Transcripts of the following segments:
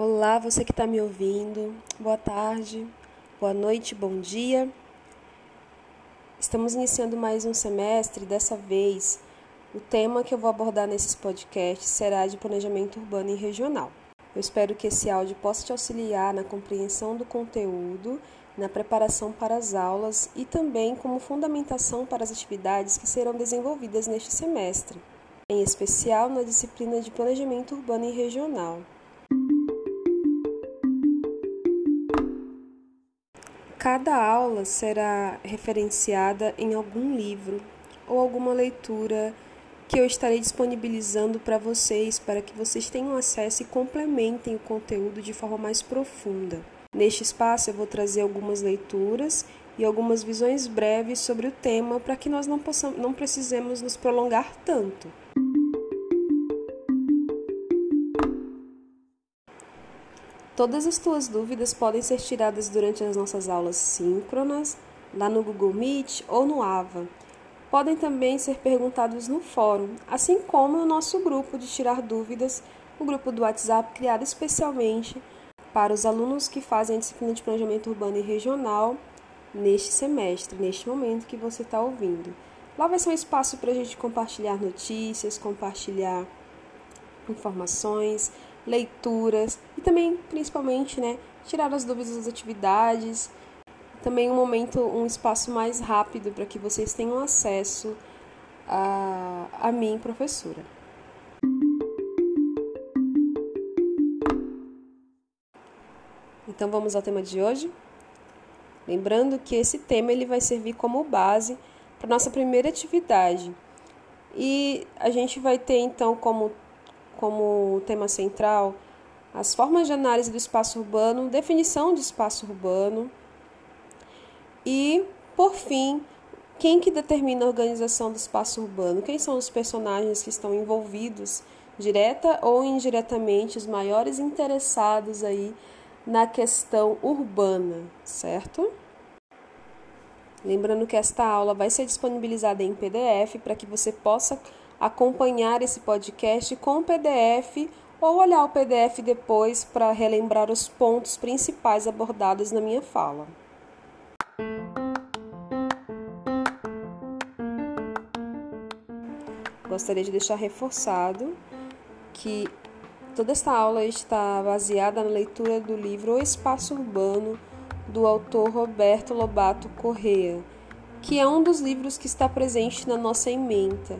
Olá, você que está me ouvindo. Boa tarde, boa noite, bom dia. Estamos iniciando mais um semestre. Dessa vez, o tema que eu vou abordar nesses podcasts será de planejamento urbano e regional. Eu espero que esse áudio possa te auxiliar na compreensão do conteúdo, na preparação para as aulas e também como fundamentação para as atividades que serão desenvolvidas neste semestre, em especial na disciplina de planejamento urbano e regional. Cada aula será referenciada em algum livro ou alguma leitura que eu estarei disponibilizando para vocês, para que vocês tenham acesso e complementem o conteúdo de forma mais profunda. Neste espaço, eu vou trazer algumas leituras e algumas visões breves sobre o tema para que nós não, possamos, não precisemos nos prolongar tanto. Todas as tuas dúvidas podem ser tiradas durante as nossas aulas síncronas, lá no Google Meet ou no AVA. Podem também ser perguntados no fórum, assim como no nosso grupo de tirar dúvidas, o grupo do WhatsApp criado especialmente para os alunos que fazem a disciplina de planejamento urbano e regional neste semestre, neste momento que você está ouvindo. Lá vai ser um espaço para a gente compartilhar notícias, compartilhar informações, leituras e também, principalmente, né, tirar as dúvidas das atividades. Também um momento, um espaço mais rápido para que vocês tenham acesso a, a mim, professora. Então vamos ao tema de hoje. Lembrando que esse tema ele vai servir como base para nossa primeira atividade. E a gente vai ter então como como tema central as formas de análise do espaço urbano, definição de espaço urbano e, por fim, quem que determina a organização do espaço urbano? Quem são os personagens que estão envolvidos, direta ou indiretamente, os maiores interessados aí na questão urbana, certo? Lembrando que esta aula vai ser disponibilizada em PDF para que você possa acompanhar esse podcast com o PDF ou olhar o PDF depois para relembrar os pontos principais abordados na minha fala. Gostaria de deixar reforçado que toda esta aula está baseada na leitura do livro O Espaço Urbano do autor Roberto Lobato Correa, que é um dos livros que está presente na nossa ementa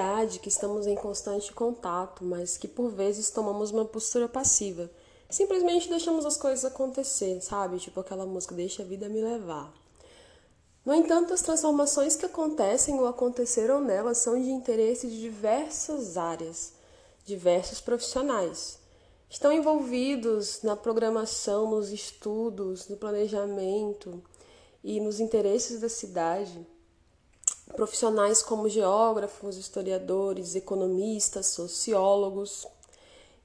a cidade que estamos em constante contato, mas que por vezes tomamos uma postura passiva. Simplesmente deixamos as coisas acontecer, sabe? Tipo aquela música Deixa a vida me levar. No entanto, as transformações que acontecem ou aconteceram nela são de interesse de diversas áreas, diversos profissionais. Estão envolvidos na programação, nos estudos, no planejamento e nos interesses da cidade profissionais como geógrafos, historiadores, economistas, sociólogos.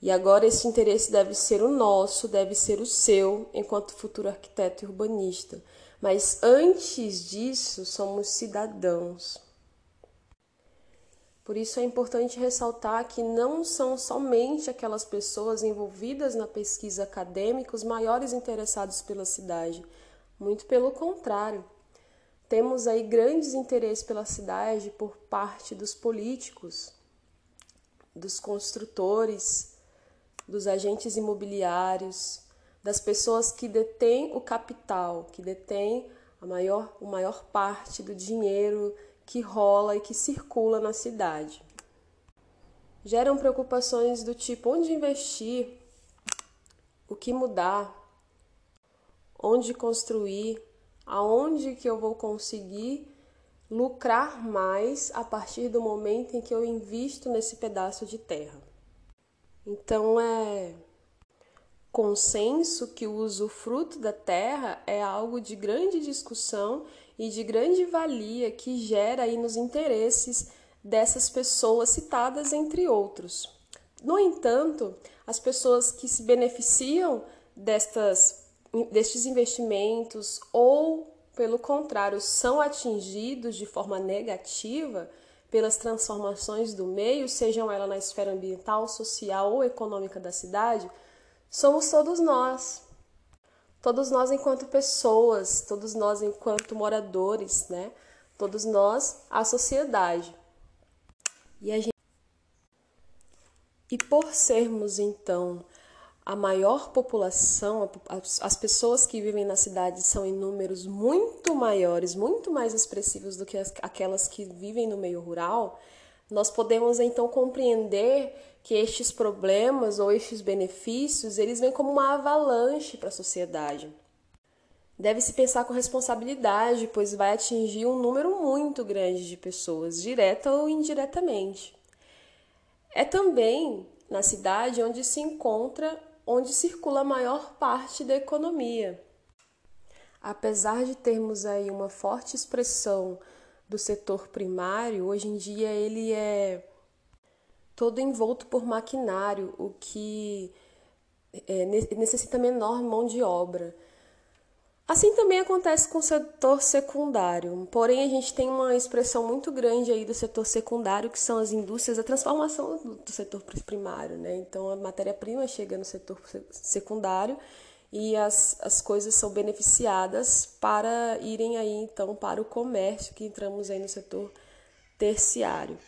E agora esse interesse deve ser o nosso, deve ser o seu, enquanto futuro arquiteto e urbanista. Mas antes disso, somos cidadãos. Por isso é importante ressaltar que não são somente aquelas pessoas envolvidas na pesquisa acadêmica os maiores interessados pela cidade. Muito pelo contrário. Temos aí grandes interesses pela cidade por parte dos políticos, dos construtores, dos agentes imobiliários, das pessoas que detêm o capital, que detêm a maior, a maior parte do dinheiro que rola e que circula na cidade. Geram preocupações do tipo onde investir, o que mudar, onde construir, aonde que eu vou conseguir lucrar mais a partir do momento em que eu invisto nesse pedaço de terra. Então é consenso que o usufruto da terra é algo de grande discussão e de grande valia que gera aí nos interesses dessas pessoas citadas entre outros. No entanto, as pessoas que se beneficiam destas destes investimentos ou pelo contrário, são atingidos de forma negativa pelas transformações do meio, sejam elas na esfera ambiental, social ou econômica da cidade, somos todos nós. Todos nós enquanto pessoas, todos nós enquanto moradores, né? Todos nós, a sociedade. E a gente e por sermos então a maior população, as pessoas que vivem na cidade são em números muito maiores, muito mais expressivos do que aquelas que vivem no meio rural, nós podemos então compreender que estes problemas ou estes benefícios, eles vêm como uma avalanche para a sociedade. Deve-se pensar com responsabilidade, pois vai atingir um número muito grande de pessoas, direta ou indiretamente. É também na cidade onde se encontra onde circula a maior parte da economia. Apesar de termos aí uma forte expressão do setor primário, hoje em dia ele é todo envolto por maquinário, o que é, necessita menor mão de obra. Assim também acontece com o setor secundário, porém a gente tem uma expressão muito grande aí do setor secundário, que são as indústrias, a transformação do, setor primário, né? Então a matéria-prima chega no setor secundário e as, as coisas são beneficiadas para irem aí então para o comércio, que entramos aí no setor terciário.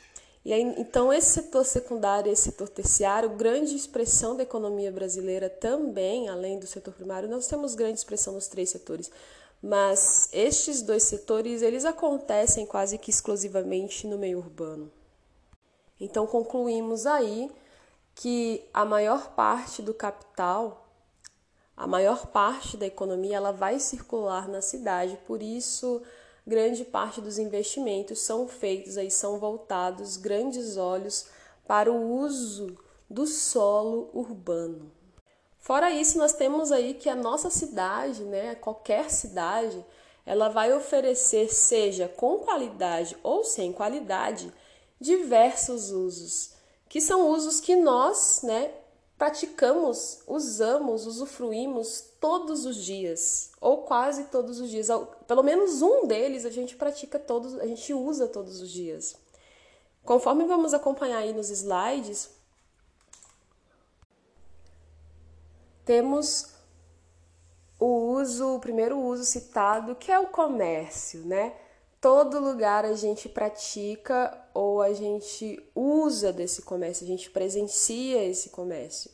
E aí, então, esse setor secundário e esse setor terciário, grande expressão da economia brasileira também, além do setor primário, nós temos grande expressão nos três setores. Mas estes dois setores, eles acontecem quase que exclusivamente no meio urbano. Então, concluímos aí que a maior parte do capital, a maior parte da economia, ela vai circular na cidade, por isso grande parte dos investimentos são feitos aí são voltados grandes olhos para o uso do solo urbano. Fora isso, nós temos aí que a nossa cidade, né, qualquer cidade, ela vai oferecer, seja com qualidade ou sem qualidade, diversos usos, que são usos que nós, né, praticamos, usamos, usufruímos todos os dias, ou quase todos os dias. Pelo menos um deles a gente pratica todos, a gente usa todos os dias. Conforme vamos acompanhar aí nos slides, temos o uso, o primeiro uso citado, que é o comércio, né? Todo lugar a gente pratica ou a gente usa desse comércio, a gente presencia esse comércio.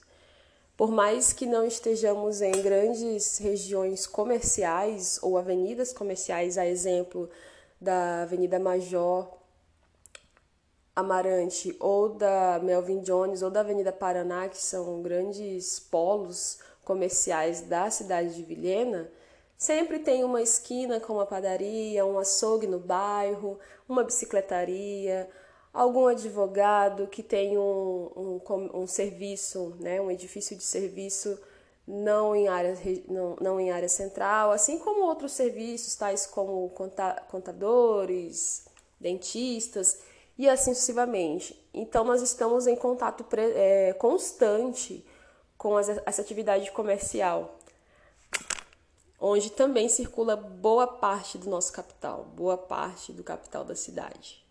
Por mais que não estejamos em grandes regiões comerciais ou avenidas comerciais, a exemplo da Avenida Major Amarante ou da Melvin Jones ou da Avenida Paraná, que são grandes polos comerciais da cidade de Vilhena, Sempre tem uma esquina com uma padaria, um açougue no bairro, uma bicicletaria, algum advogado que tem um, um, um serviço, né, um edifício de serviço não em, área, não, não em área central, assim como outros serviços, tais como contadores, dentistas e assim sucessivamente. Então, nós estamos em contato é, constante com essa atividade comercial onde também circula boa parte do nosso capital, boa parte do capital da cidade.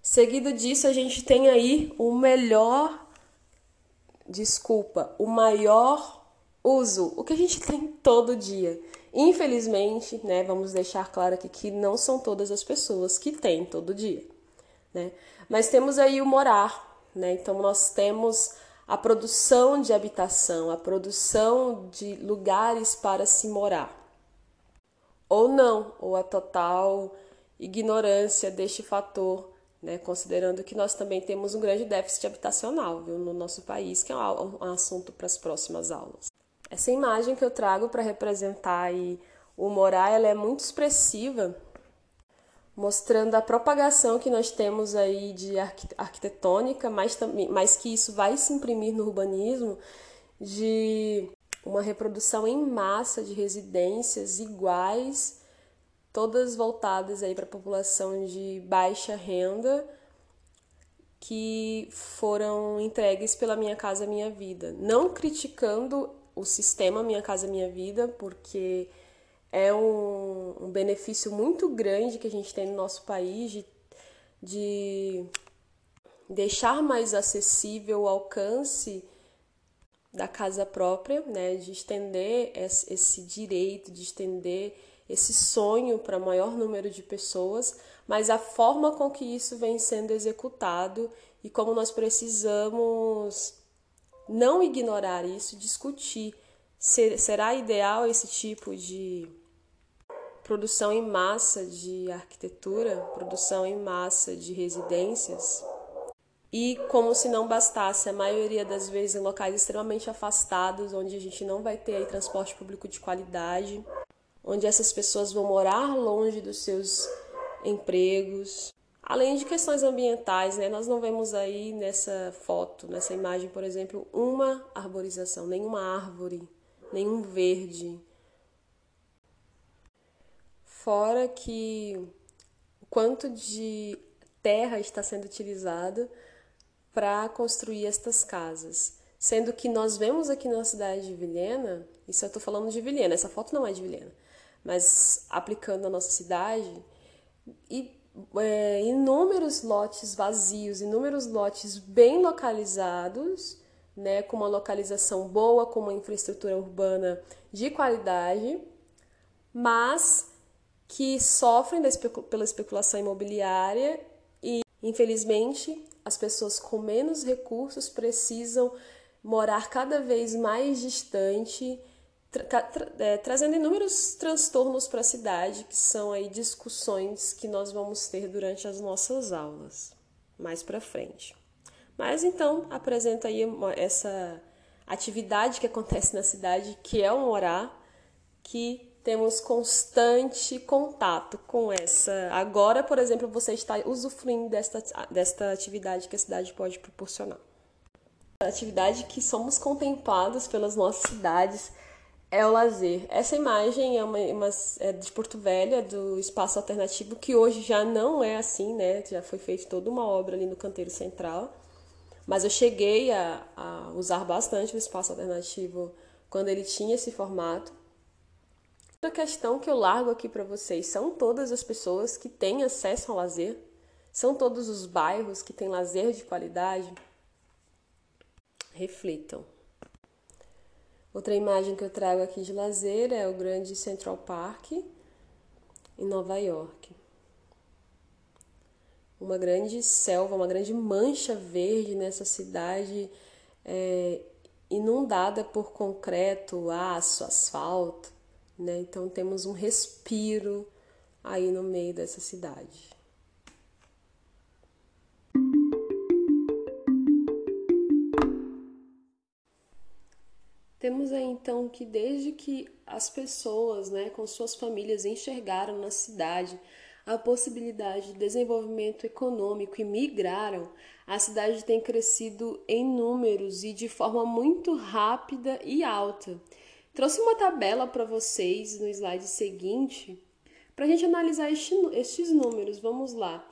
Seguido disso, a gente tem aí o melhor, desculpa, o maior uso, o que a gente tem todo dia. Infelizmente, né, vamos deixar claro aqui que não são todas as pessoas que têm todo dia, né? Mas temos aí o morar, né? Então nós temos a produção de habitação, a produção de lugares para se morar ou não, ou a total ignorância deste fator, né, considerando que nós também temos um grande déficit habitacional viu, no nosso país, que é um, assunto para as próximas aulas. Essa imagem que eu trago para representar o morar, ela é muito expressiva, mostrando a propagação que nós temos aí de arquitetônica, mas, mas que isso vai se imprimir no urbanismo, de uma reprodução em massa de residências iguais, todas voltadas aí para a população de baixa renda, que foram entregues pela Minha Casa Minha Vida. Não criticando o sistema Minha Casa Minha Vida, porque é um, um benefício muito grande que a gente tem no nosso país de, de deixar mais acessível o alcance da casa própria, né, de estender esse direito, de estender esse sonho para maior número de pessoas, mas a forma com que isso vem sendo executado e como nós precisamos não ignorar isso, discutir. Será ideal esse tipo de produção em massa de arquitetura, produção em massa de residências? E como se não bastasse, a maioria das vezes em locais extremamente afastados, onde a gente não vai ter aí transporte público de qualidade, onde essas pessoas vão morar longe dos seus empregos. Além de questões ambientais, né? Nós não vemos aí nessa foto, nessa imagem, por exemplo, uma arborização, nenhuma árvore, nenhum verde. Fora que o quanto de terra está sendo utilizada para construir estas casas. Sendo que nós vemos aqui na cidade de Vilhena, isso eu estou falando de Vilhena, essa foto não é de Vilhena, mas aplicando a nossa cidade, e, é, inúmeros lotes vazios, inúmeros lotes bem localizados, né, com uma localização boa, com uma infraestrutura urbana de qualidade, mas que sofrem pela especulação imobiliária e, infelizmente, as pessoas com menos recursos precisam morar cada vez mais distante, tra tra é, trazendo inúmeros transtornos para a cidade, que são aí discussões que nós vamos ter durante as nossas aulas mais para frente. Mas então apresento aí essa atividade que acontece na cidade, que é um orar, que temos constante contato com essa. Agora, por exemplo, você está usufruindo desta, desta atividade que a cidade pode proporcionar. A atividade que somos contemplados pelas nossas cidades é o lazer. Essa imagem é, uma, uma é de Porto Velho, do espaço alternativo, que hoje já não é assim, né? Já foi feita toda uma obra ali no canteiro central. Mas eu cheguei a, a usar bastante o espaço alternativo quando ele tinha esse formato. Outra questão que eu largo aqui para vocês são todas as pessoas que têm acesso ao lazer? São todos os bairros que têm lazer de qualidade? Reflitam. Outra imagem que eu trago aqui de lazer é o grande Central Park em Nova York. Uma grande selva, uma grande mancha verde nessa cidade é, inundada por concreto, aço, asfalto né? Então temos um respiro aí no meio dessa cidade. Temos aí então que desde que as pessoas, né, com suas famílias enxergaram na cidade a possibilidade de desenvolvimento econômico e migraram, a cidade tem crescido em números e de forma muito rápida e alta. Trouxe uma tabela para vocês no slide seguinte para a gente analisar este, estes números. Vamos lá.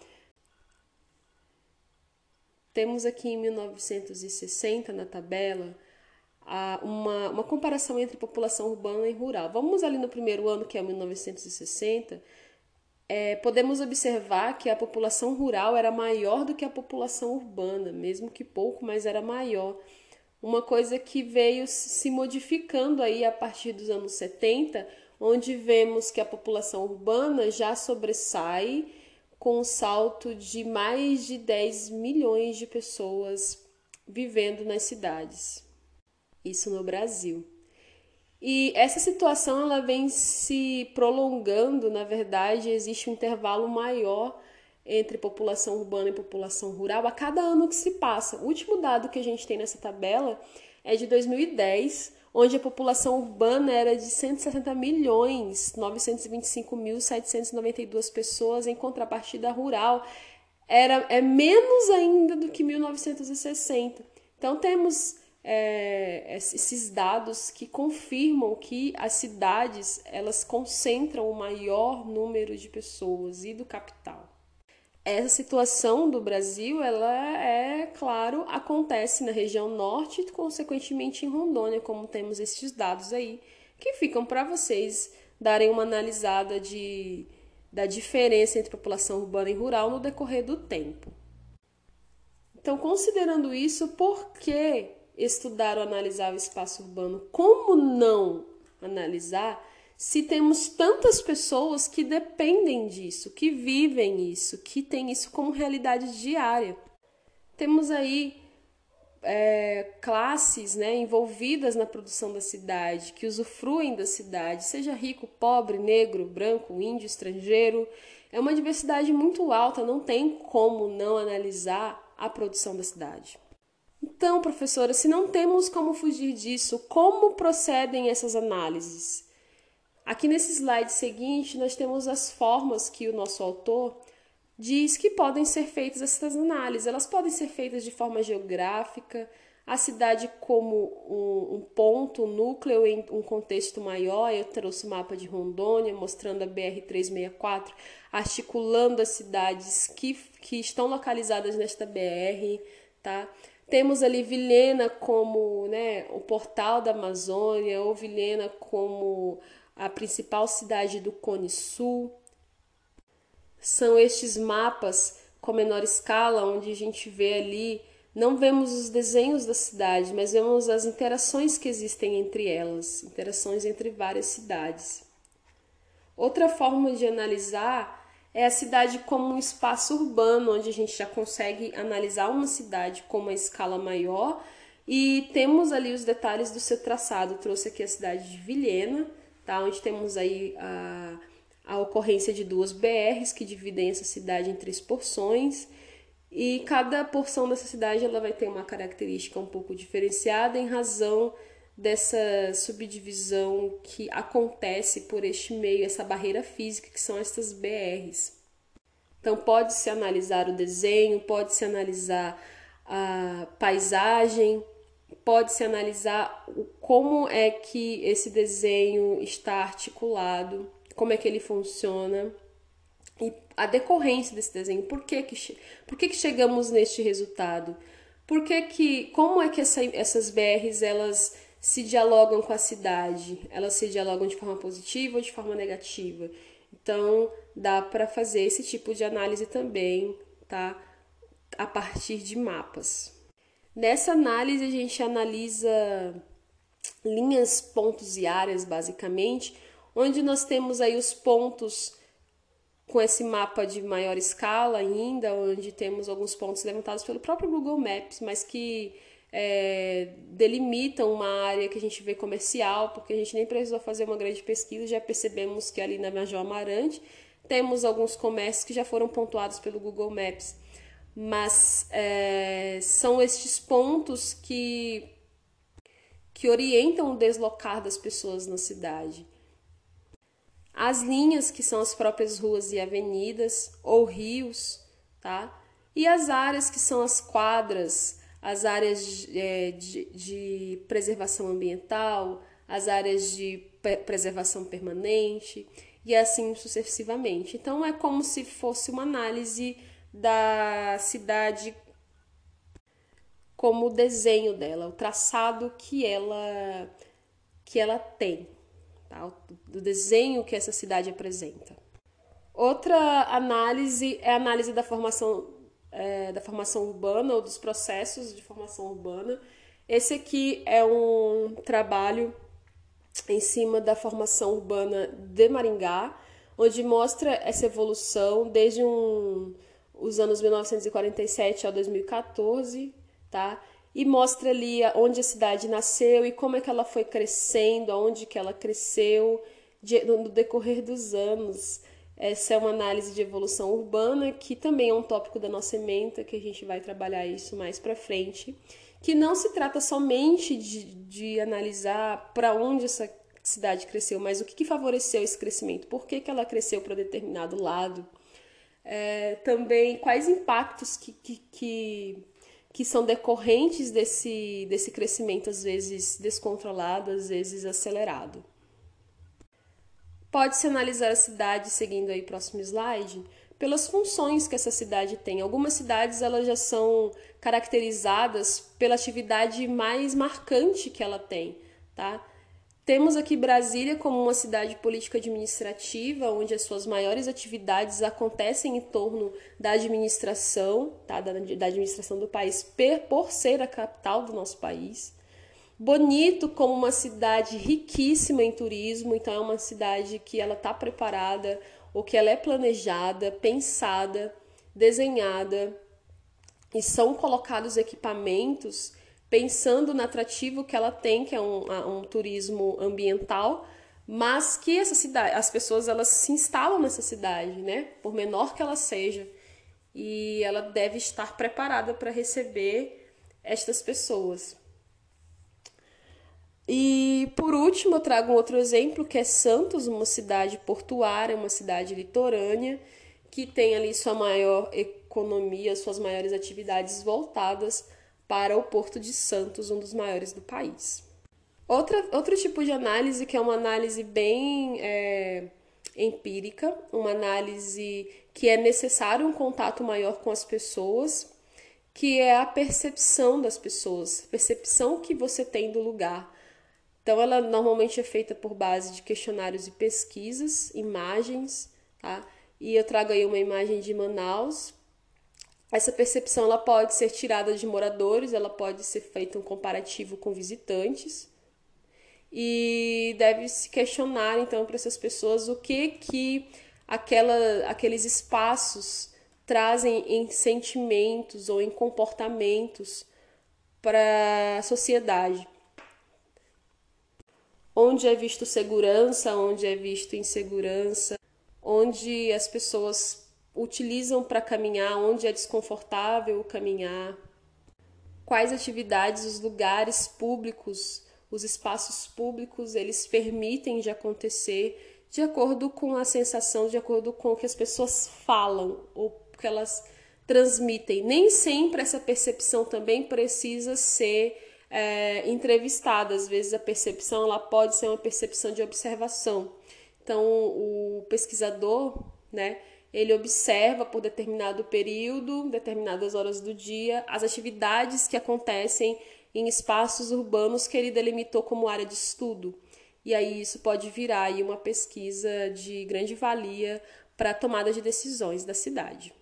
Temos aqui em 1960 na tabela uma, uma comparação entre população urbana e rural. Vamos ali no primeiro ano, que é 1960. É, podemos observar que a população rural era maior do que a população urbana, mesmo que pouco, mas era maior uma coisa que veio se modificando aí a partir dos anos 70, onde vemos que a população urbana já sobressai com um salto de mais de 10 milhões de pessoas vivendo nas cidades. Isso no Brasil. E essa situação ela vem se prolongando, na verdade, existe um intervalo maior entre população urbana e população rural a cada ano que se passa. O último dado que a gente tem nessa tabela é de 2010, onde a população urbana era de 160 milhões 925.792 pessoas, em contrapartida rural era é menos ainda do que 1960. Então temos é, esses dados que confirmam que as cidades elas concentram o maior número de pessoas e do capital essa situação do Brasil, ela é, claro, acontece na região norte e, consequentemente, em Rondônia, como temos estes dados aí, que ficam para vocês darem uma analisada de, da diferença entre população urbana e rural no decorrer do tempo. Então, considerando isso, por que estudar ou analisar o espaço urbano? Como não analisar se temos tantas pessoas que dependem disso, que vivem isso, que têm isso como realidade diária? Temos aí é, classes né, envolvidas na produção da cidade, que usufruem da cidade, seja rico, pobre, negro, branco, índio, estrangeiro. É uma diversidade muito alta, não tem como não analisar a produção da cidade. Então, professora, se não temos como fugir disso, como procedem essas análises? Aqui nesse slide seguinte, nós temos as formas que o nosso autor diz que podem ser feitas essas análises. Elas podem ser feitas de forma geográfica, a cidade como um, um, ponto, um núcleo em um contexto maior. Eu trouxe o mapa de Rondônia mostrando a BR-364, articulando as cidades que, que estão localizadas nesta BR, tá? Temos ali Vilhena como né, o portal da Amazônia, ou Vilhena como a principal cidade do Cone Sul. São estes mapas com menor escala, onde a gente vê ali não vemos os desenhos da cidade, mas vemos as interações que existem entre elas, interações entre várias cidades. Outra forma de analisar é a cidade como um espaço urbano, onde a gente já consegue analisar uma cidade com uma escala maior e temos ali os detalhes do seu traçado. Trouxe aqui a cidade de Vilhena, tá? onde temos aí a, a ocorrência de duas BRs que dividem essa cidade em três porções e cada porção dessa cidade ela vai ter uma característica um pouco diferenciada em razão dessa subdivisão que acontece por este meio, essa barreira física que são estas BRs. Então pode-se analisar o desenho, pode-se analisar a paisagem, pode-se analisar como é que esse desenho está articulado, como é que ele funciona e a decorrência desse desenho. Por que que, por que, que chegamos neste resultado? Por que que, como é que essa, essas BRs elas se dialogam com a cidade? Elas se dialogam de forma positiva ou de forma negativa? Então, dá para fazer esse tipo de análise também, tá? A partir de mapas. Nessa análise, a gente analisa linhas, pontos e áreas, basicamente, onde nós temos aí os pontos com esse mapa de maior escala ainda, onde temos alguns pontos levantados pelo próprio Google Maps, mas que é, delimitam uma área que a gente vê comercial, porque a gente nem precisou fazer uma grande pesquisa, já percebemos que ali na Major Amarante temos alguns comércios que já foram pontuados pelo Google Maps. Mas é, são estes pontos que, que orientam o deslocar das pessoas na cidade as linhas, que são as próprias ruas e avenidas ou rios, tá? E as áreas, que são as quadras, as áreas de, é, de, de preservação ambiental, as áreas de preservação permanente e assim sucessivamente. Então é como se fosse uma análise da cidade como o desenho dela, o traçado que ela que ela tem, tá? do desenho que essa cidade apresenta. Outra análise é a análise da formação, é, da formação urbana ou dos processos de formação urbana. Esse aqui é um trabalho em cima da formação urbana de Maringá, onde mostra essa evolução desde um, os anos 1947 ao 2014, tá? e mostra ali onde a cidade nasceu e como é que ela foi crescendo, aonde que ela cresceu de, no decorrer dos anos. Essa é uma análise de evolução urbana, que também é um tópico da nossa ementa, que a gente vai trabalhar isso mais para frente, que não se trata somente de, de analisar para onde essa cidade cresceu, mas o que, que favoreceu esse crescimento, por que, que ela cresceu para determinado lado, é, também quais impactos que, que, que que são decorrentes desse, desse crescimento, às vezes descontrolado, às vezes acelerado. Pode-se analisar a cidade, seguindo aí o próximo slide, pelas funções que essa cidade tem. Algumas cidades elas já são caracterizadas pela atividade mais marcante que ela tem, tá? Temos aqui Brasília como uma cidade política administrativa, onde as suas maiores atividades acontecem em torno da administração, tá? da, da administração do país, por ser a capital do nosso país. Bonito como uma cidade riquíssima em turismo, então é uma cidade que ela está preparada, ou que ela é planejada, pensada, desenhada, e são colocados equipamentos pensando no atrativo que ela tem, que é um, um turismo ambiental, mas que essa cidade, as pessoas elas se instalam nessa cidade, né? Por menor que ela seja, e ela deve estar preparada para receber estas pessoas. E por último, eu trago um outro exemplo que é Santos, uma cidade portuária, uma cidade litorânea, que tem ali sua maior economia, suas maiores atividades voltadas para o Porto de Santos, um dos maiores do país. Outra, outro tipo de análise, que é uma análise bem é, empírica, uma análise que é necessário um contato maior com as pessoas, que é a percepção das pessoas, percepção que você tem do lugar. Então, ela normalmente é feita por base de questionários e pesquisas, imagens, tá? E eu trago aí uma imagem de Manaus essa percepção ela pode ser tirada de moradores, ela pode ser feita um comparativo com visitantes e deve se questionar então para essas pessoas o que que aquela, aqueles espaços trazem em sentimentos ou em comportamentos para a sociedade. Onde é visto segurança, onde é visto insegurança, onde as pessoas utilizam para caminhar, onde é desconfortável caminhar, quais atividades os lugares públicos, os espaços públicos, eles permitem de acontecer de acordo com a sensação, de acordo com o que as pessoas falam ou que elas transmitem. Nem sempre essa percepção também precisa ser é, entrevistada. Às vezes a percepção ela pode ser uma percepção de observação. Então o pesquisador, né, ele observa por determinado período, determinadas horas do dia, as atividades que acontecem em espaços urbanos que ele delimitou como área de estudo. E aí isso pode virar aí uma pesquisa de grande valia para a tomada de decisões da cidade.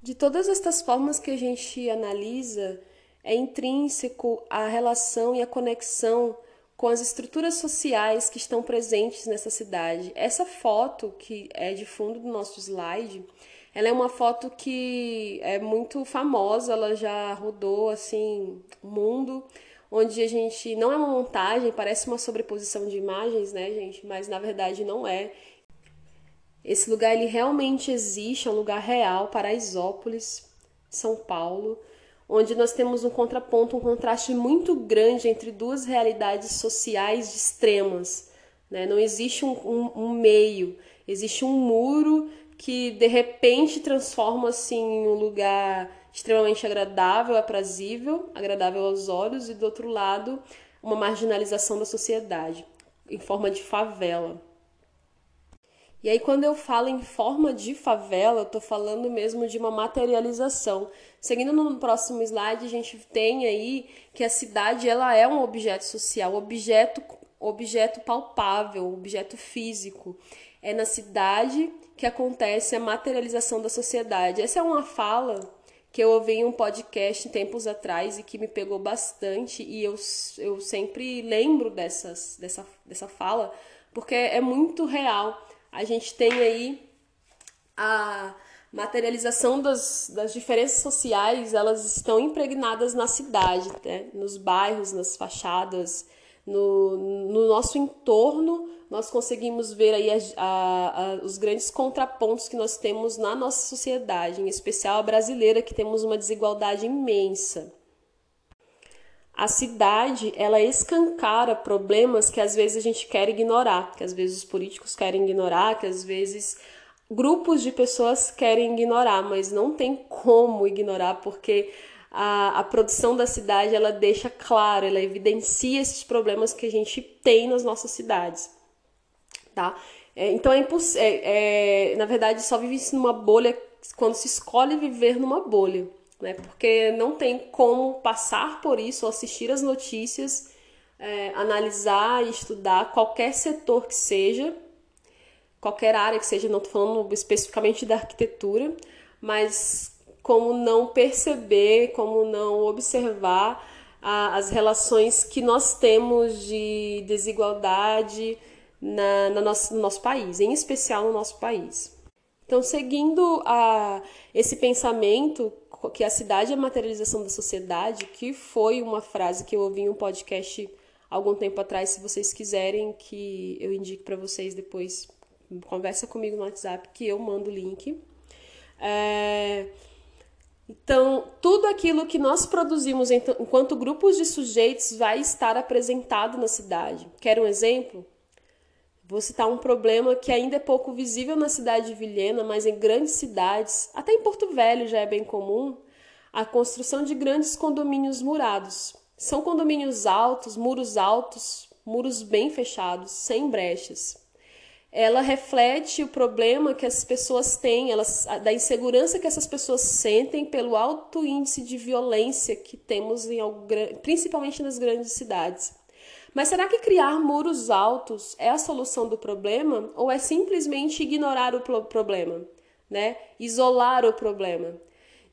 De todas estas formas que a gente analisa, é intrínseco a relação e a conexão com as estruturas sociais que estão presentes nessa cidade. Essa foto que é de fundo do nosso slide, ela é uma foto que é muito famosa, ela já rodou assim o mundo, onde a gente não é uma montagem, parece uma sobreposição de imagens, né, gente, mas na verdade não é. Esse lugar ele realmente existe, é um lugar real, Paraisópolis, São Paulo onde nós temos um contraponto, um contraste muito grande entre duas realidades sociais extremas. Né? Não existe um, um, um meio, existe um muro que de repente transforma-se em um lugar extremamente agradável, aprazível, agradável aos olhos, e do outro lado, uma marginalização da sociedade, em forma de favela. E aí, quando eu falo em forma de favela, eu estou falando mesmo de uma materialização. Seguindo no próximo slide, a gente tem aí que a cidade ela é um objeto social, objeto, objeto palpável, objeto físico. É na cidade que acontece a materialização da sociedade. Essa é uma fala que eu ouvi em um podcast tempos atrás e que me pegou bastante, e eu, eu sempre lembro dessas, dessa, dessa fala, porque é muito real a gente tem aí a materialização das, das diferenças sociais, elas estão impregnadas na cidade, né? nos bairros, nas fachadas, no, no nosso entorno, nós conseguimos ver aí a, a, a, os grandes contrapontos que nós temos na nossa sociedade, em especial a brasileira, que temos uma desigualdade imensa a cidade ela escancara problemas que às vezes a gente quer ignorar, que às vezes os políticos querem ignorar, que às vezes grupos de pessoas querem ignorar, mas não tem como ignorar porque a, a produção da cidade ela deixa claro, ela evidencia esses problemas que a gente tem nas nossas cidades, tá? É, então é impossível, é, é, na verdade só vive-se numa bolha quando se escolhe viver numa bolha. Né? Porque não tem como passar por isso, assistir as notícias, é, analisar e estudar qualquer setor que seja, qualquer área que seja, não estou falando especificamente da arquitetura, mas como não perceber, como não observar a, as relações que nós temos de desigualdade na, na nosso, no nosso país, em especial no nosso país. Então, seguindo a, esse pensamento que a cidade é a materialização da sociedade, que foi uma frase que eu ouvi em um podcast algum tempo atrás, se vocês quiserem que eu indique para vocês depois, conversa comigo no WhatsApp que eu mando o link. É... Então, tudo aquilo que nós produzimos enquanto grupos de sujeitos vai estar apresentado na cidade. Quer um exemplo? Vou citar um problema que ainda é pouco visível na cidade de Vilhena, mas em grandes cidades, até em Porto Velho já é bem comum, a construção de grandes condomínios murados. São condomínios altos, muros altos, muros bem fechados, sem brechas ela reflete o problema que as pessoas têm, elas, da insegurança que essas pessoas sentem pelo alto índice de violência que temos em, principalmente nas grandes cidades. Mas será que criar muros altos é a solução do problema ou é simplesmente ignorar o problema, né? Isolar o problema?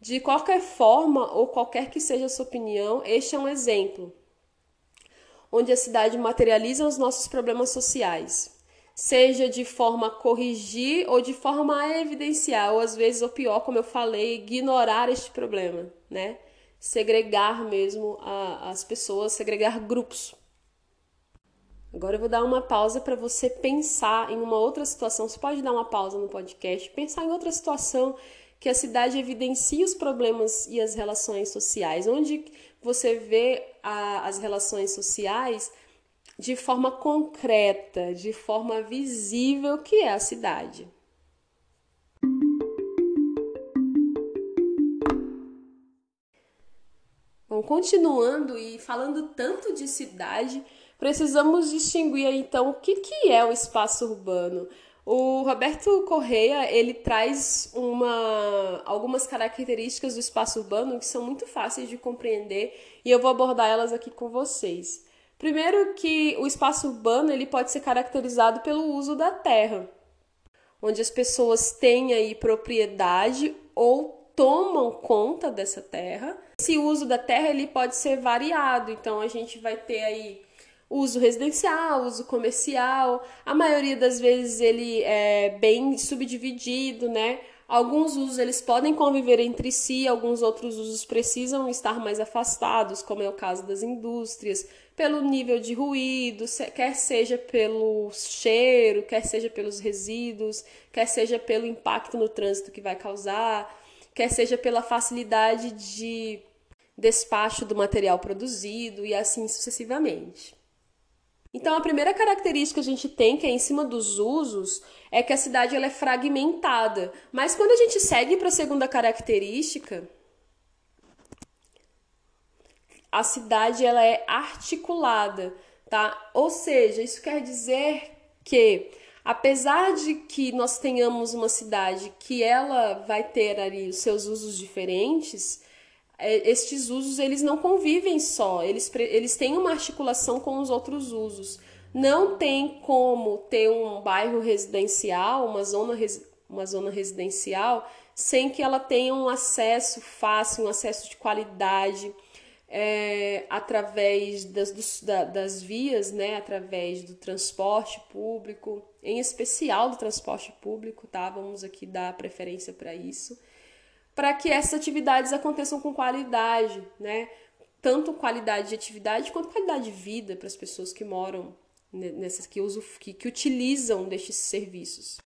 De qualquer forma ou qualquer que seja a sua opinião, este é um exemplo onde a cidade materializa os nossos problemas sociais seja de forma a corrigir ou de forma a evidenciar, ou às vezes, ou pior, como eu falei, ignorar este problema, né? Segregar mesmo a, as pessoas, segregar grupos. Agora eu vou dar uma pausa para você pensar em uma outra situação. Você pode dar uma pausa no podcast, pensar em outra situação que a cidade evidencia os problemas e as relações sociais, onde você vê a, as relações sociais de forma concreta, de forma visível que é a cidade. Bom, continuando e falando tanto de cidade, precisamos distinguir então o que, que é o espaço urbano. O Roberto Correia ele traz uma, algumas características do espaço urbano que são muito fáceis de compreender e eu vou abordar elas aqui com vocês. Primeiro que o espaço urbano ele pode ser caracterizado pelo uso da terra, onde as pessoas têm aí propriedade ou tomam conta dessa terra. Esse uso da terra ele pode ser variado, então a gente vai ter aí uso residencial, uso comercial. A maioria das vezes ele é bem subdividido, né? Alguns usos eles podem conviver entre si, alguns outros usos precisam estar mais afastados, como é o caso das indústrias, pelo nível de ruído, quer seja pelo cheiro, quer seja pelos resíduos, quer seja pelo impacto no trânsito que vai causar, quer seja pela facilidade de despacho do material produzido e assim sucessivamente. Então, a primeira característica que a gente tem, que é em cima dos usos, é que a cidade ela é fragmentada. Mas quando a gente segue para a segunda característica, a cidade ela é articulada, tá? Ou seja, isso quer dizer que apesar de que nós tenhamos uma cidade que ela vai ter ali os seus usos diferentes, estes usos eles não convivem só, eles, eles têm uma articulação com os outros usos. Não tem como ter um bairro residencial, uma zona, uma zona residencial, sem que ela tenha um acesso fácil, um acesso de qualidade, é, através das, dos, da, das vias, né, através do transporte público, em especial do transporte público, tá? Vamos aqui dar preferência para isso, para que essas atividades aconteçam com qualidade, né? Tanto qualidade de atividade quanto qualidade de vida para as pessoas que moram nessas que, usam, que, que utilizam destes serviços.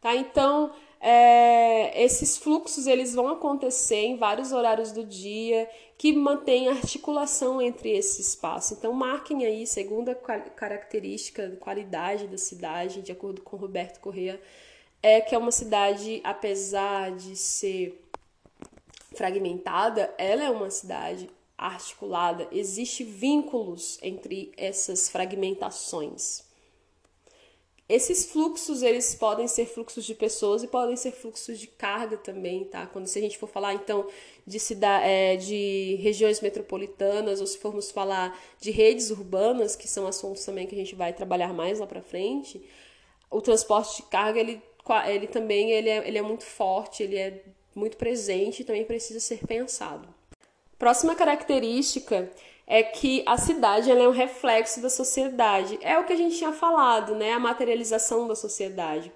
Tá? Então, é, esses fluxos eles vão acontecer em vários horários do dia que mantém articulação entre esse espaço. Então, marquem aí, segunda característica, qualidade da cidade, de acordo com Roberto Correa, é que é uma cidade, apesar de ser fragmentada, ela é uma cidade articulada, existe vínculos entre essas fragmentações. Esses fluxos, eles podem ser fluxos de pessoas e podem ser fluxos de carga também, tá? Quando se a gente for falar, então, de, cidade, é, de regiões metropolitanas, ou se formos falar de redes urbanas, que são assuntos também que a gente vai trabalhar mais lá para frente, o transporte de carga, ele, ele também ele é, ele é muito forte, ele é muito presente e também precisa ser pensado. Próxima característica é que a cidade é um reflexo da sociedade. É o que a gente tinha falado, né? A materialização da sociedade.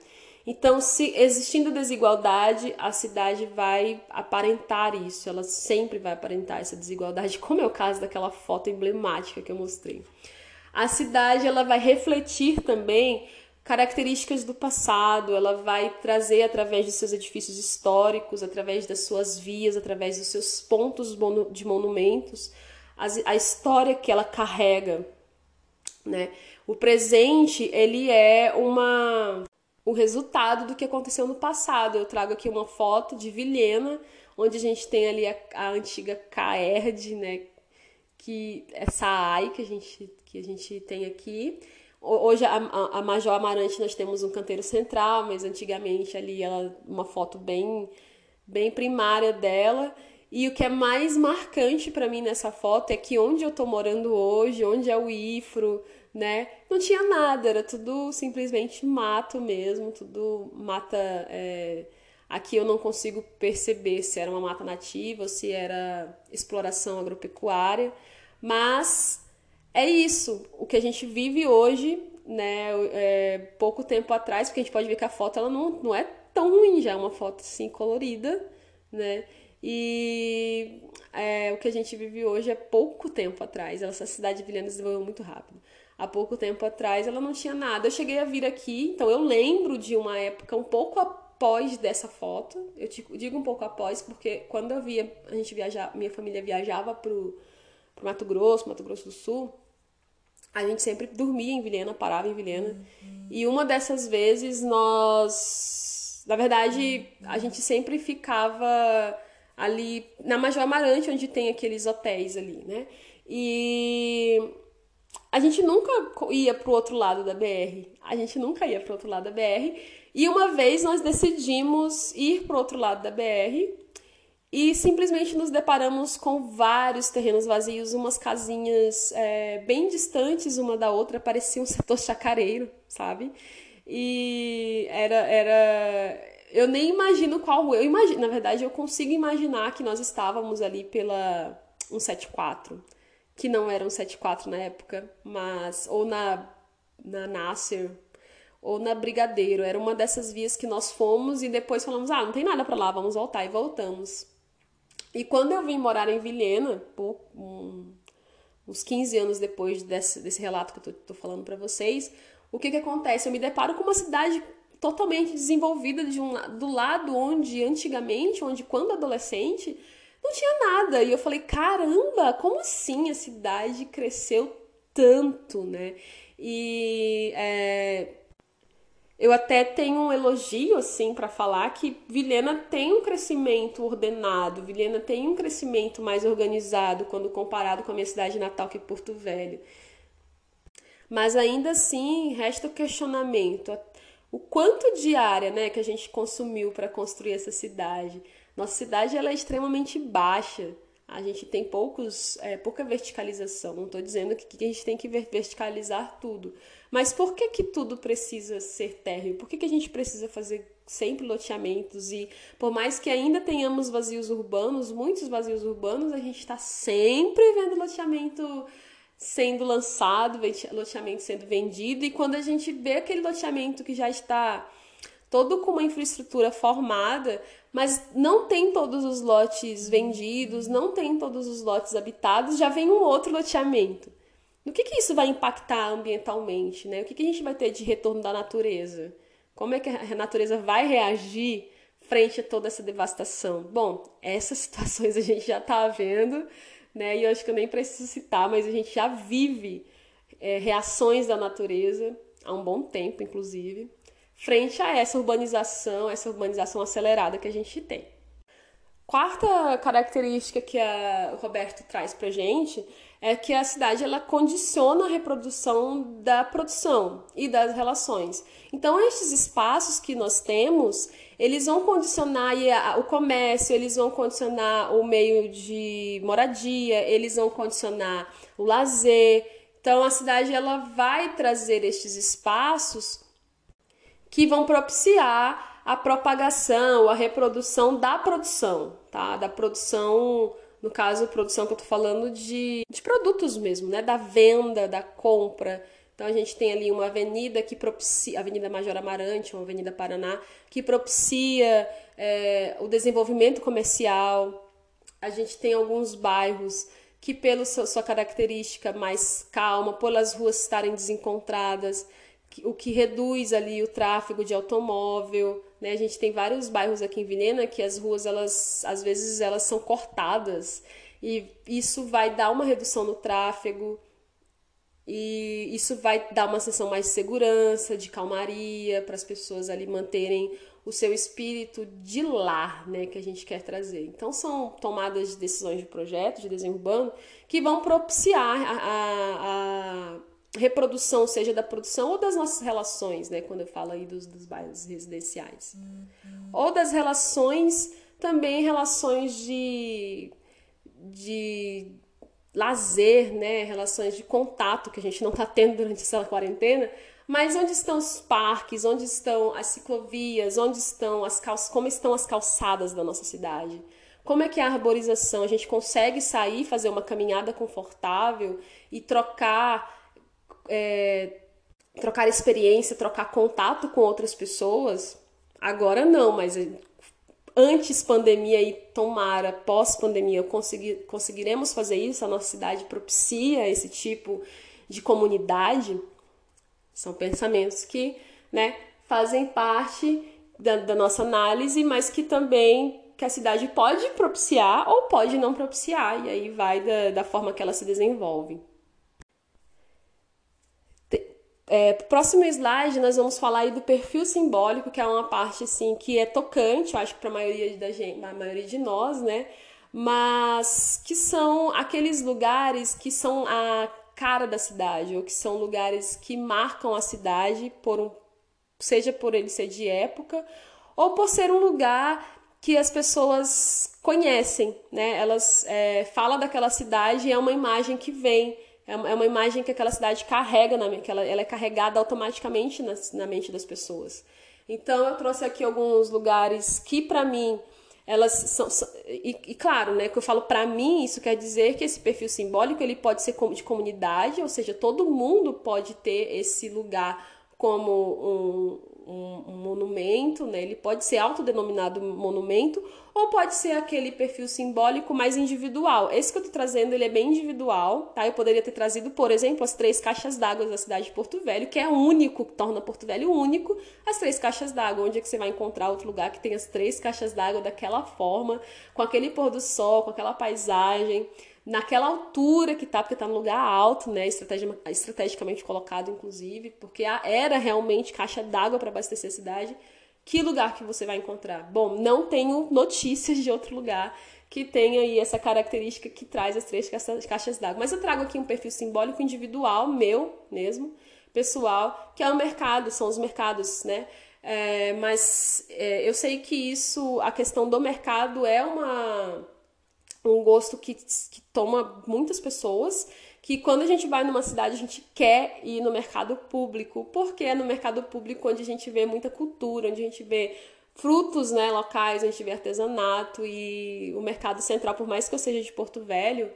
Então, se existindo desigualdade, a cidade vai aparentar isso, ela sempre vai aparentar essa desigualdade, como é o caso daquela foto emblemática que eu mostrei. A cidade ela vai refletir também características do passado, ela vai trazer através de seus edifícios históricos, através das suas vias, através dos seus pontos de monumentos, a história que ela carrega, né? O presente, ele é uma o resultado do que aconteceu no passado. Eu trago aqui uma foto de Vilhena, onde a gente tem ali a, a antiga CAERD, né? Que essa AI que a gente que a gente tem aqui. Hoje a, a Major Amarante nós temos um canteiro central, mas antigamente ali ela uma foto bem bem primária dela. E o que é mais marcante para mim nessa foto é que onde eu tô morando hoje, onde é o Ifro, né? Não tinha nada, era tudo simplesmente mato mesmo, tudo mata. É... Aqui eu não consigo perceber se era uma mata nativa ou se era exploração agropecuária, mas é isso. O que a gente vive hoje, né? É, pouco tempo atrás, porque a gente pode ver que a foto ela não, não é tão ruim já, é uma foto assim colorida, né? E é, o que a gente vive hoje é pouco tempo atrás. Essa cidade de Vilhena desenvolveu muito rápido. Há pouco tempo atrás ela não tinha nada. Eu cheguei a vir aqui, então eu lembro de uma época um pouco após dessa foto. Eu digo um pouco após, porque quando eu via, a gente viajava, minha família viajava pro, pro Mato Grosso, Mato Grosso do Sul, a gente sempre dormia em Vilhena, parava em Vilhena. E uma dessas vezes nós. Na verdade, a gente sempre ficava ali na Major Amarante, onde tem aqueles hotéis ali, né? E a gente nunca ia pro outro lado da BR. A gente nunca ia pro outro lado da BR. E uma vez nós decidimos ir pro outro lado da BR e simplesmente nos deparamos com vários terrenos vazios, umas casinhas é, bem distantes uma da outra, parecia um setor chacareiro, sabe? E era, era eu nem imagino qual rua. Eu imagino, na verdade, eu consigo imaginar que nós estávamos ali pela 174, que não era 174 na época, mas ou na na Nasser ou na Brigadeiro. Era uma dessas vias que nós fomos e depois falamos: "Ah, não tem nada para lá, vamos voltar" e voltamos. E quando eu vim morar em Vilhena, por um, uns 15 anos depois desse, desse relato que eu tô, tô falando para vocês, o que que acontece? Eu me deparo com uma cidade totalmente desenvolvida de um, do lado onde antigamente, onde quando adolescente, não tinha nada. E eu falei, caramba, como assim a cidade cresceu tanto, né? E é, eu até tenho um elogio assim para falar que Vilhena tem um crescimento ordenado, Vilhena tem um crescimento mais organizado quando comparado com a minha cidade natal que é Porto Velho. Mas ainda assim, resta o questionamento o quanto de área né, que a gente consumiu para construir essa cidade. Nossa cidade ela é extremamente baixa. A gente tem poucos, é, pouca verticalização. Não estou dizendo que, que, a gente tem que verticalizar tudo. Mas por que, que tudo precisa ser térreo? Por que, que a gente precisa fazer sempre loteamentos? E por mais que ainda tenhamos vazios urbanos, muitos vazios urbanos, a gente está sempre vendo loteamento sendo lançado, loteamento sendo vendido, e quando a gente vê aquele loteamento que já está todo com uma infraestrutura formada, mas não tem todos os lotes vendidos, não tem todos os lotes habitados, já vem um outro loteamento. No que, que isso vai impactar ambientalmente? Né? O que, que a gente vai ter de retorno da natureza? Como é que a natureza vai reagir frente a toda essa devastação? Bom, essas situações a gente já está vendo né? E eu acho que eu nem preciso citar, mas a gente já vive é, reações da natureza há um bom tempo, inclusive, frente a essa urbanização, essa urbanização acelerada que a gente tem. Quarta característica que a, Roberto traz pra gente é que a cidade ela condiciona a reprodução da produção e das relações. Então, estes espaços que nós temos, eles vão condicionar o comércio, eles vão condicionar o meio de moradia, eles vão condicionar o lazer. Então, a cidade ela vai trazer estes espaços que vão propiciar a propagação, a reprodução da produção, tá? Da produção no caso, produção que eu tô falando de, de produtos mesmo, né? Da venda, da compra. Então a gente tem ali uma avenida que propicia, Avenida Major Amarante, uma Avenida Paraná, que propicia é, o desenvolvimento comercial. A gente tem alguns bairros que, pela sua característica mais calma, pelas ruas estarem desencontradas, o que reduz ali o tráfego de automóvel. Né? A gente tem vários bairros aqui em Vinena que as ruas, elas, às vezes, elas são cortadas e isso vai dar uma redução no tráfego e isso vai dar uma sensação mais de segurança, de calmaria para as pessoas ali manterem o seu espírito de lar, né, que a gente quer trazer. Então são tomadas de decisões de projeto, de desenho urbano, que vão propiciar a, a, a reprodução, seja da produção ou das nossas relações, né? Quando eu falo aí dos, dos bairros residenciais. Uhum. Ou das relações, também relações de, de lazer, né? Relações de contato que a gente não está tendo durante essa quarentena. Mas onde estão os parques? Onde estão as ciclovias? Onde estão as cal... como estão as calçadas da nossa cidade? Como é que é a arborização? A gente consegue sair, fazer uma caminhada confortável e trocar é, trocar experiência, trocar contato com outras pessoas. Agora não, mas antes pandemia e tomara pós pandemia conseguir, conseguiremos fazer isso. A nossa cidade propicia esse tipo de comunidade. São pensamentos que, né, fazem parte da, da nossa análise, mas que também que a cidade pode propiciar ou pode não propiciar, e aí vai da, da forma que ela se desenvolve. É, próximo slide, nós vamos falar aí do perfil simbólico, que é uma parte assim que é tocante, eu acho que para a maioria da gente, a maioria de nós, né? Mas que são aqueles lugares que são a cara da cidade, ou que são lugares que marcam a cidade por um, seja por ele ser de época, ou por ser um lugar que as pessoas conhecem, né? Elas é, falam daquela cidade e é uma imagem que vem é, é uma imagem que aquela cidade carrega, na, que ela, ela é carregada automaticamente na, na mente das pessoas. Então eu trouxe aqui alguns lugares que para mim elas são, são e, e, claro, né, que eu falo para mim, isso quer dizer que esse perfil simbólico ele pode ser de comunidade, ou seja, todo mundo pode ter esse lugar como um, um, um, monumento, né? Ele pode ser autodenominado monumento ou pode ser aquele perfil simbólico mais individual. Esse que eu estou trazendo, ele é bem individual, tá? Eu poderia ter trazido, por exemplo, as três caixas d'água da cidade de Porto Velho, que é único, que torna Porto Velho único, as três caixas d'água. Onde é que você vai encontrar outro lugar que tem as três caixas d'água daquela forma, com aquele pôr do sol, com aquela paisagem, naquela altura que tá, porque tá no lugar alto, né, estrategicamente colocado, inclusive, porque era realmente caixa d'água para abastecer a cidade. Que lugar que você vai encontrar? Bom, não tenho notícias de outro lugar que tenha aí essa característica que traz as três caixas d'água. Mas eu trago aqui um perfil simbólico individual, meu mesmo, pessoal, que é o mercado, são os mercados, né? É, mas é, eu sei que isso, a questão do mercado é uma um gosto que, que toma muitas pessoas, que quando a gente vai numa cidade a gente quer ir no mercado público, porque é no mercado público onde a gente vê muita cultura, onde a gente vê frutos né, locais, a gente vê artesanato e o mercado central, por mais que eu seja de Porto Velho,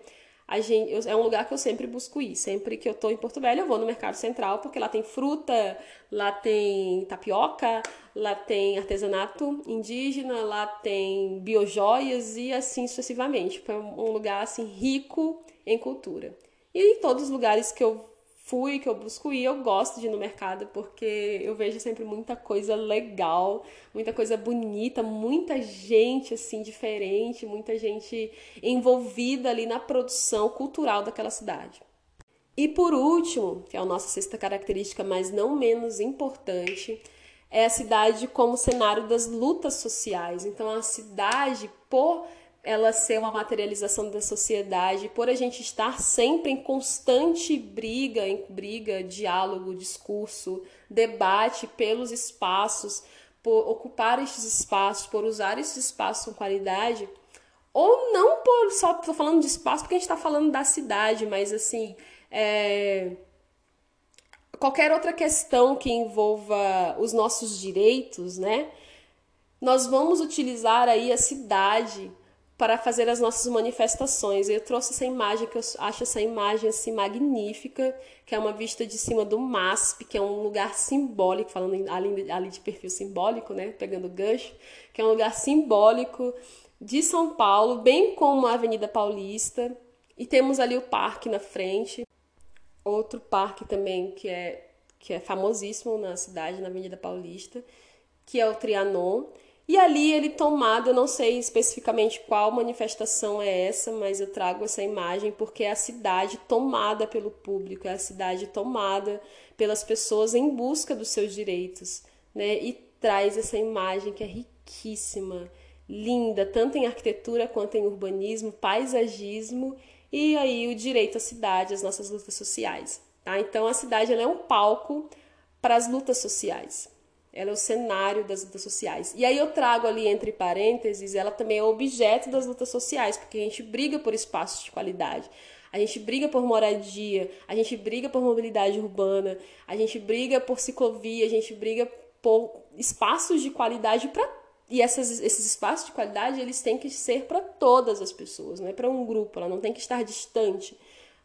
a gente, eu, é um lugar que eu sempre busco ir. Sempre que eu tô em Porto Velho, eu vou no Mercado Central, porque lá tem fruta, lá tem tapioca, lá tem artesanato indígena, lá tem biojoias e assim sucessivamente. Foi um lugar assim rico em cultura. E em todos os lugares que eu fui, que eu busco ir, eu gosto de ir no mercado porque eu vejo sempre muita coisa legal, muita coisa bonita, muita gente assim diferente, muita gente envolvida ali na produção cultural daquela cidade. E por último, que é a nossa sexta característica, mas não menos importante, é a cidade como cenário das lutas sociais. Então a cidade por ela ser uma materialização da sociedade, por a gente estar sempre em constante briga, em briga, diálogo, discurso, debate pelos espaços, por ocupar esses espaços, por usar esses espaços com qualidade, ou não por só tô falando de espaço porque a gente está falando da cidade, mas assim é, qualquer outra questão que envolva os nossos direitos, né? Nós vamos utilizar aí a cidade para fazer as nossas manifestações. Eu trouxe essa imagem que eu acho essa imagem assim magnífica, que é uma vista de cima do MASP, que é um lugar simbólico, falando ali, ali de perfil simbólico, né, pegando gancho, que é um lugar simbólico de São Paulo, bem como a Avenida Paulista, e temos ali o parque na frente. Outro parque também que é que é famosíssimo na cidade, na Avenida Paulista, que é o Trianon. E ali ele tomado, eu não sei especificamente qual manifestação é essa, mas eu trago essa imagem porque é a cidade tomada pelo público, é a cidade tomada pelas pessoas em busca dos seus direitos, né? E traz essa imagem que é riquíssima, linda, tanto em arquitetura quanto em urbanismo, paisagismo e aí o direito à cidade, as nossas lutas sociais, tá? Então a cidade é um palco para as lutas sociais. Ela é o cenário das lutas sociais. E aí eu trago ali entre parênteses, ela também é objeto das lutas sociais, porque a gente briga por espaços de qualidade. A gente briga por moradia, a gente briga por mobilidade urbana, a gente briga por ciclovia, a gente briga por espaços de qualidade para e essas, esses espaços de qualidade eles têm que ser para todas as pessoas, não é para um grupo. Ela não tem que estar distante,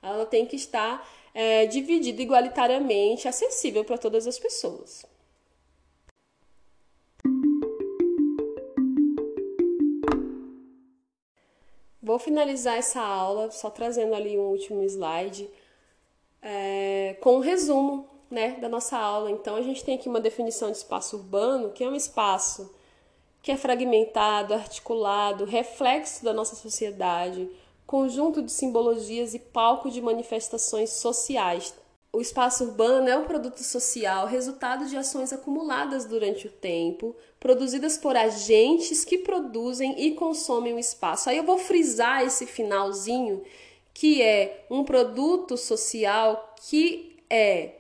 ela tem que estar é, dividida igualitariamente, acessível para todas as pessoas. Vou finalizar essa aula só trazendo ali um último slide é, com um resumo né, da nossa aula. Então, a gente tem aqui uma definição de espaço urbano, que é um espaço que é fragmentado, articulado, reflexo da nossa sociedade, conjunto de simbologias e palco de manifestações sociais, o espaço urbano é um produto social, resultado de ações acumuladas durante o tempo, produzidas por agentes que produzem e consomem o espaço. Aí eu vou frisar esse finalzinho, que é um produto social que é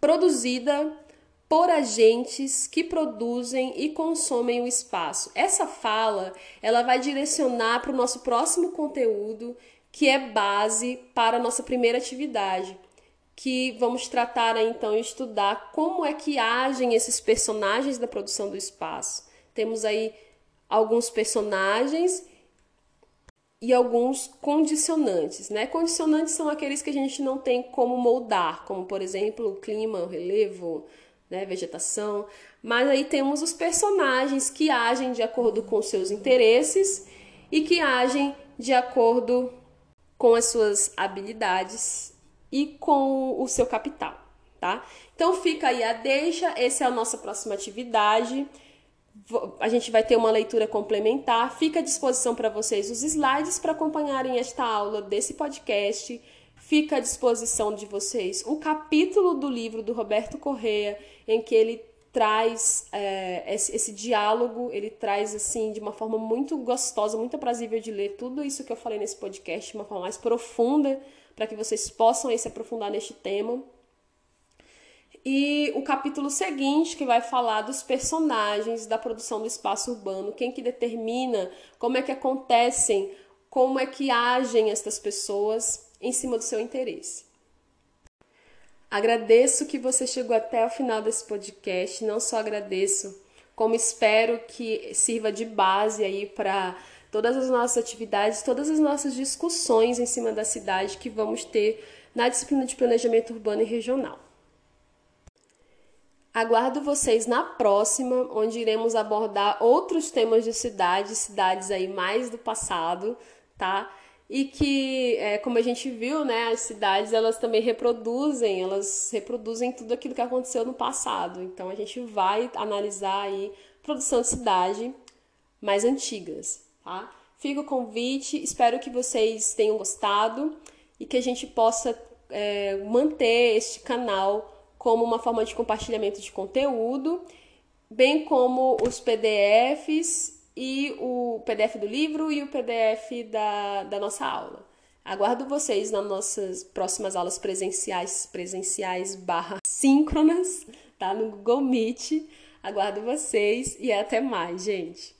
produzida por agentes que produzem e consomem o espaço. Essa fala, ela vai direcionar para o nosso próximo conteúdo, que é base para a nossa primeira atividade que vamos tratar então estudar como é que agem esses personagens da produção do espaço. Temos aí alguns personagens e alguns condicionantes, né? Condicionantes são aqueles que a gente não tem como moldar, como por exemplo o clima, o relevo, né, vegetação. Mas aí temos os personagens que agem de acordo com seus interesses e que agem de acordo com as suas habilidades e com o seu capital, tá? Então fica aí a deixa, essa é a nossa próxima atividade. A gente vai ter uma leitura complementar. Fica à disposição para vocês os slides para acompanharem esta aula desse podcast. Fica à disposição de vocês o capítulo do livro do Roberto Correa, em que ele traz é, esse, esse, diálogo, ele traz assim de uma forma muito gostosa, muito aprazível de ler tudo isso que eu falei nesse podcast, de uma forma mais profunda para que vocês possam aí, se aprofundar neste tema. E o capítulo seguinte, que vai falar dos personagens da produção do espaço urbano, quem que determina, como é que acontecem, como é que agem estas pessoas em cima do seu interesse. Agradeço que você chegou até o final desse podcast, não só agradeço, como espero que sirva de base aí para todas as nossas atividades, todas as nossas discussões em cima da cidade que vamos ter na disciplina de planejamento urbano e regional. Aguardo vocês na próxima, onde iremos abordar outros temas de cidades, cidades aí mais do passado, tá? E que, é, como a gente viu, né, as cidades elas também reproduzem, elas reproduzem tudo aquilo que aconteceu no passado. Então a gente vai analisar aí produção de cidade mais antigas tá? Fica o convite, espero que vocês tenham gostado e que a gente possa é, manter este canal como uma forma de compartilhamento de conteúdo, bem como os PDFs e o PDF do livro e o PDF da, da nossa aula. Aguardo vocês nas nossas próximas aulas presenciais, presenciais barra síncronas, tá? No Google Meet. Aguardo vocês e até mais, gente.